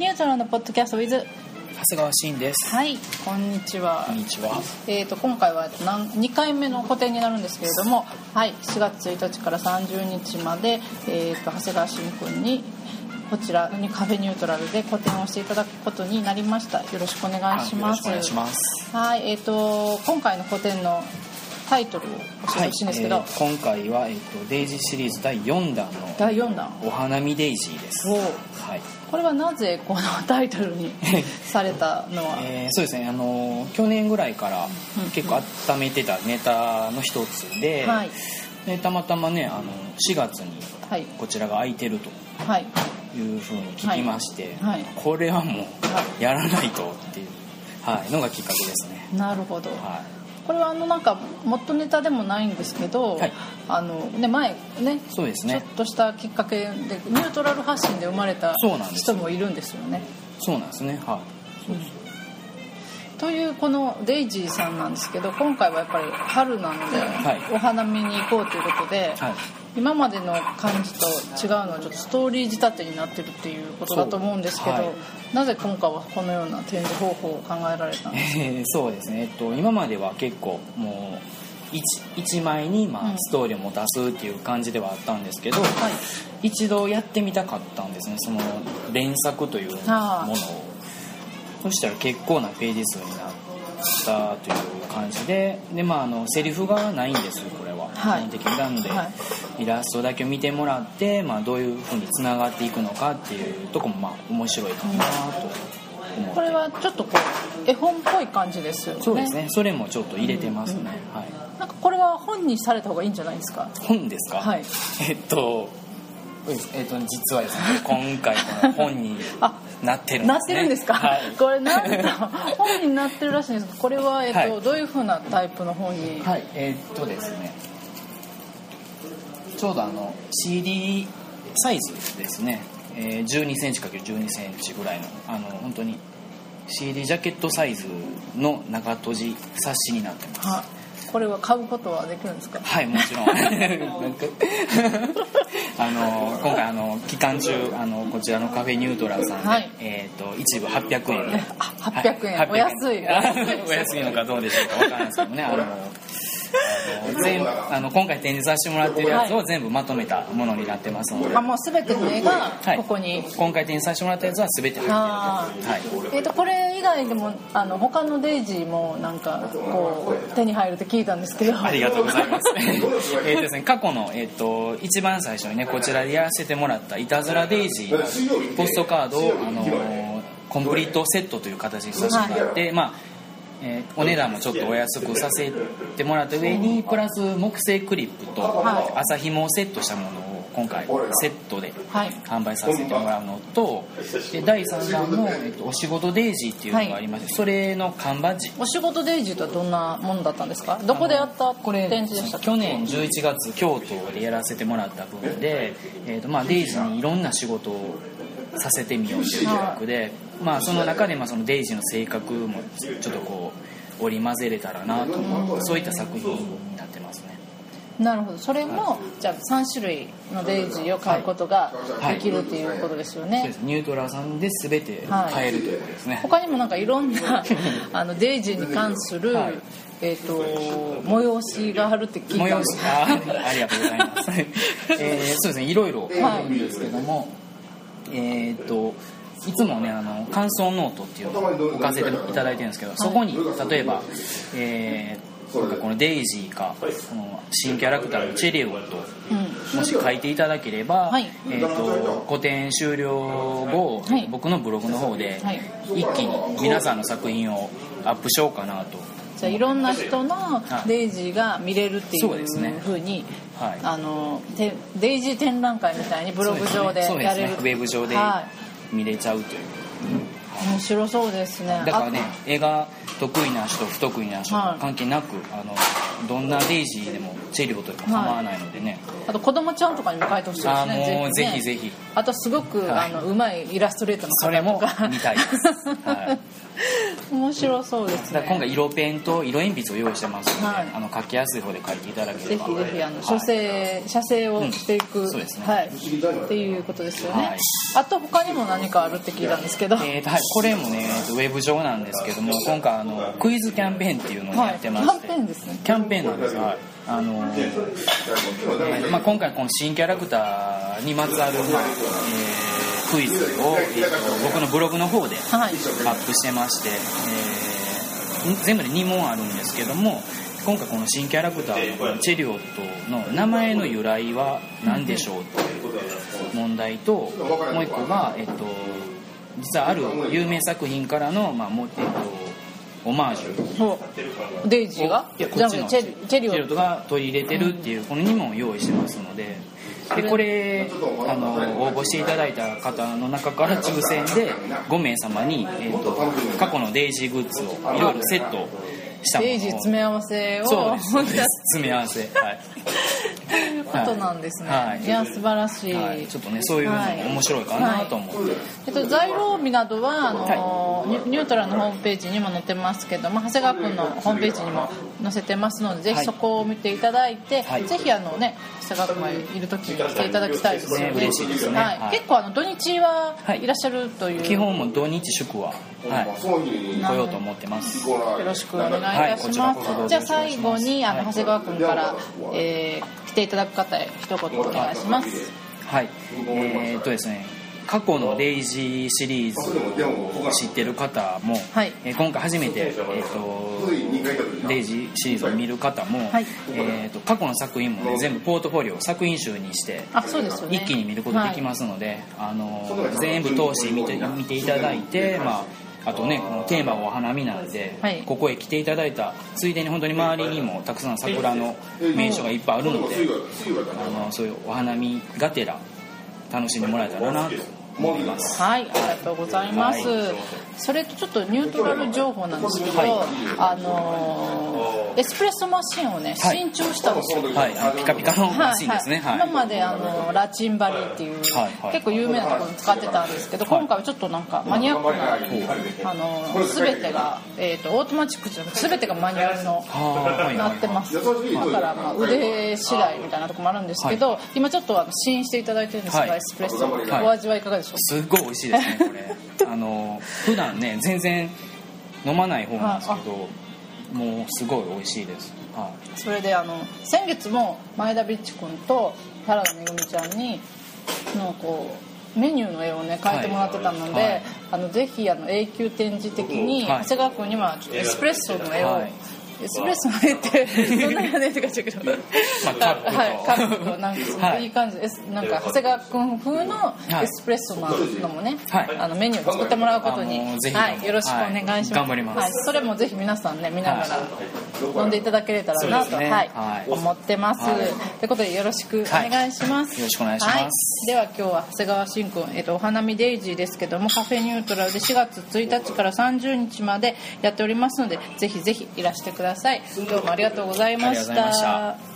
ニュートラルのポッドキャスト with 長谷川慎です。はいこんにちはこんにちは。えー、と今回は何2回目の個展になるんですけれども、はい、4月1日から30日まで、えー、と長谷川慎君にこちらにカフェニュートラルで個展をしていただくことになりましたよろしくお願いしますお願いします。はいえー、と今回の個展のタイトルを教えてほしいんですけど、えー今回は、えっとデイジーシリーズ第4弾の第4弾。お花見デイジーです。おはい。これはなぜこのタイトルに されたのは、えーそうですね。あの去年ぐらいからうん結構温めてたネタの一つで、はい。でたまたまねあの4月にはい。こちらが空いてるとはい。いうふうに聞きまして、はい。はいこれはもはうやらないとっていう、はい、のがきっかけですね。なるほど、はこれはあのなんか元ネタでもないんですけど、はいあのね前ねい。そうですねちょっ。としたきっかけでニュートラル発信で生まれた人もいるんですよね。そうなんですね。はい。というこのデイジーさんなんですけど今回はやっぱり春なので、はいお花見に行こうということで、はい。今までの感じと違うのはちょっとストーリー仕立てになってるっていうことだと思うんですけど、はい。なぜ今回はこのような展示方法を考えられたんですか？えーそうですね、えっと、今までは結構もう 1, 枚にまうん。あストーリーを持たすっていう感じではあったんですけど、はい。一度やってみたかったんですね。その連作というものを。そしたら結構なページ数になったという感じでで、まあ、あのセリフがないんですこれ基本的になんで、はい。イラストだけ見てもらって、まあ、どういうふうにつながっていくのかっていうとこもまあ面白いかなとこれはちょっとこう絵本っぽい感じですよね。そうですね。それもちょっと入れてますね、はい。なんかこれは本にされた方がいいんじゃないですか？本ですか、はい。えっとえっと実はですね 今回この本にあなってるんです、ね、なってるんですか、はい、これなんと本になってるらしいんですこれは、えっとはい。どういうふうなタイプの本に、はい、えっとですねちょうどあの CD サイズですね、えー、1 2センチ ×1 2センチぐらいのあの本当に CD ジャケットサイズの中閉じ冊子になってます。はこれは買うことはできるんですか？はいもちろん。あの今回あの期間中あのこちらのカフェニュートラルさんで、はい。えっ、と一部800円。であ800円、はいお安い。あ お安いのかどうでしょうかわからないですけどね。あの全部あの今回展示させてもらってるやつを全部まとめたものになってますので、あもう全ての絵がはい。ここに、今回展示させてもらったやつは全て入ってる。はい。えー、とこれ以外でもあの他のデイジーもなんかこう手に入るって聞いたんですけど。ありがとうございます。えっとですね、過去の、えっと一番最初にねこちらでやらせてもらった「いたずらデイジー」のポストカードを、あのーコンプリートセットという形にさせてもらって、まあえーお値段もちょっとお安くさせてもらった上にプラス木製クリップとはい。麻紐をセットしたものを今回セットではい。販売させてもらうのとで第3弾の、えっとお仕事デイジーっていうのがありまして、それの缶バッジ。お仕事デイジーとはどんなものだったんですか？どこでやったこれ展示でしたっけ？去年11月京都でやらせてもらった分で、えーとまあ、デイジーにいろんな仕事をさせてみようという企画で、まあ、その中でまあそのデイジーの性格もちょっとこう織り交ぜれたらなと思ってそういった作品になってますね。なるほど。それもじゃあ3種類のデイジーを買うことがはい。できるっていうことですよね、です。ニュートラルさんで全て買えるということですね、他にもなんかいろんな あのデイジーに関する、はい。えー、と催しがあるって聞いたん催し。ですあありがとうございます、えーそうですね。いろいろあるんですけども、えっ、といつもねあの感想ノートっていうのを置かせていただいてるんですけど、そこに例えば、えーなんかこのデイジーかこの新キャラクターのチェリオットうん。もし書いていただければ、はい。えー、と個展終了後、はい。僕のブログの方ではい。一気に皆さんの作品をアップしようかなと。じゃあいろんな人のデイジーが見れるっていうふうにはい。あのてデイジー展覧会みたいにブログ上でやれる。ウェブ上では見れちゃうという、い、面白そうですね。だからね絵が得意な人不得意な人はい。関係なくあのどんなデイジーでもチェリオというか構わないのでね、あと子供ちゃんとかにも描いてほしいですあねもうぜひぜひあとすごく、はいあのうまいイラストレーターのそれも見たいです、はい、面白そうですね今回色ペンと色鉛筆を用意してますので、はいあの書きやすい方で書いていただければぜひぜひあのはい書生、写生をしていく、うんそうですねはい、っていうことですよね、はいあと他にも何かあるって聞いたんですけど、えーとはい、これもねウェブ上なんですけども今回あのクイズキャンペーンっていうのをやってまして、はいキャンペーンですねキャンペーンなんですはいあのーえーまあ、今回この新キャラクターにまつわる、まあえークイズを、えーと僕のブログの方でアはい。ップしてまして、えー全部で2問あるんですけども今回この新キャラクターのチェリオットの名前の由来は何でしょうっていう問題ともう一個が、えっと、実はある有名作品からの、まあもうえっと、オマージュデイジーが？いやこっちのじゃあチェリオットが取り入れてるっていうこの2問を用意してますのででこれあの応募していただいた方の中から抽選で5名様に、えっと過去のデイジーグッズをいろいろセットしたものを。デイジー詰め合わせを。そうです。詰め合わせ。はいということなんですね、はい。い、や素晴らしい、はい、ちょっとねそういうのも面白いかなと思って、えっと、材料日などはあの、ニュニュートラルのホームページにも載ってますけども長谷川君のホームページにも載せてますのでぜひそこを見ていただいて、はい。ぜひあのね長谷川君がいる時に来ていただきたいですよね。ね。嬉しいですね。はい。はい。結構あの土日ははい。いらっしゃるという、基本も土日祝は、はい、来ようと思ってます。よろしくお願いいたします、はい。じゃあ最後にあのはい長谷川君から、えー来ていただく方へ一言お願いします。はい。えー、っとですね過去のデイジーシリーズを知ってる方も、はい。えー今回初めて、えー、とデイジーシリーズを見る方も、はい。えー、と過去の作品も、ね、全部ポートフォリオ作品集にしてあそうですよね。一気に見ることできますので、あの全部通して見て見ていただいて、まあ、あとねこのテーマはお花見なんで、はい。ここへ来ていただいたついでに本当に周りにもたくさん桜の名所がいっぱいあるので、あのそういうお花見がてら楽しんでもらえたらなと思います。はい、ありがとうございます。はい。それとちょっとニュートラル情報なんですけど、はあのーエスプレッソマシンをね、はい。新調したんですよ。はい、あのピカピカのマシンですね。はい。今まであのラチンバリーっていう、はい。はい。結構有名なところに使ってたんですけど、今回はちょっとなんかマニアックな、あの全てが、えー、とオートマチックじゃなくて全てがマニュアルになってます。だからまあ腕次第みたいなところもあるんですけど、今ちょっとあの試飲していただいてるんですが、はい。エスプレッソ、はい。お味はいかがでしょう？かすっごい美味しいですね、これ。あの普段ね全然飲まない方なんですけど、もうすごい美味しいです。はそれであの先月も前田ビッチ君と原田めぐみちゃんにのこうメニューの絵をね描いてもらってたので、はいはいあのぜひあの永久展示的にはい。長谷川君にはエスプレッソの絵を、はいエスプレッソの絵ってそんなやねって感じだけど、まあカップと。はい、カップとなんかすごはいいいい感じ。です、なんか長谷川君風のエスプレッソののもね、はい。あのメニューを作ってもらうことに、はい、よろしくお願いします、はい。頑張ります。はい、それもぜひ皆さんね見ながら飲んでいただけれたらなと、はい。はい。思ってます、はい。ということでよろしくお願いします、よろしくお願いします。はい。では今日は長谷川慎君、えっとお花見デイジーですけどもカフェニュートラルで4月1日から30日までやっておりますのでぜひぜひいらしてくださいどうもありがとうございましありがとうございました。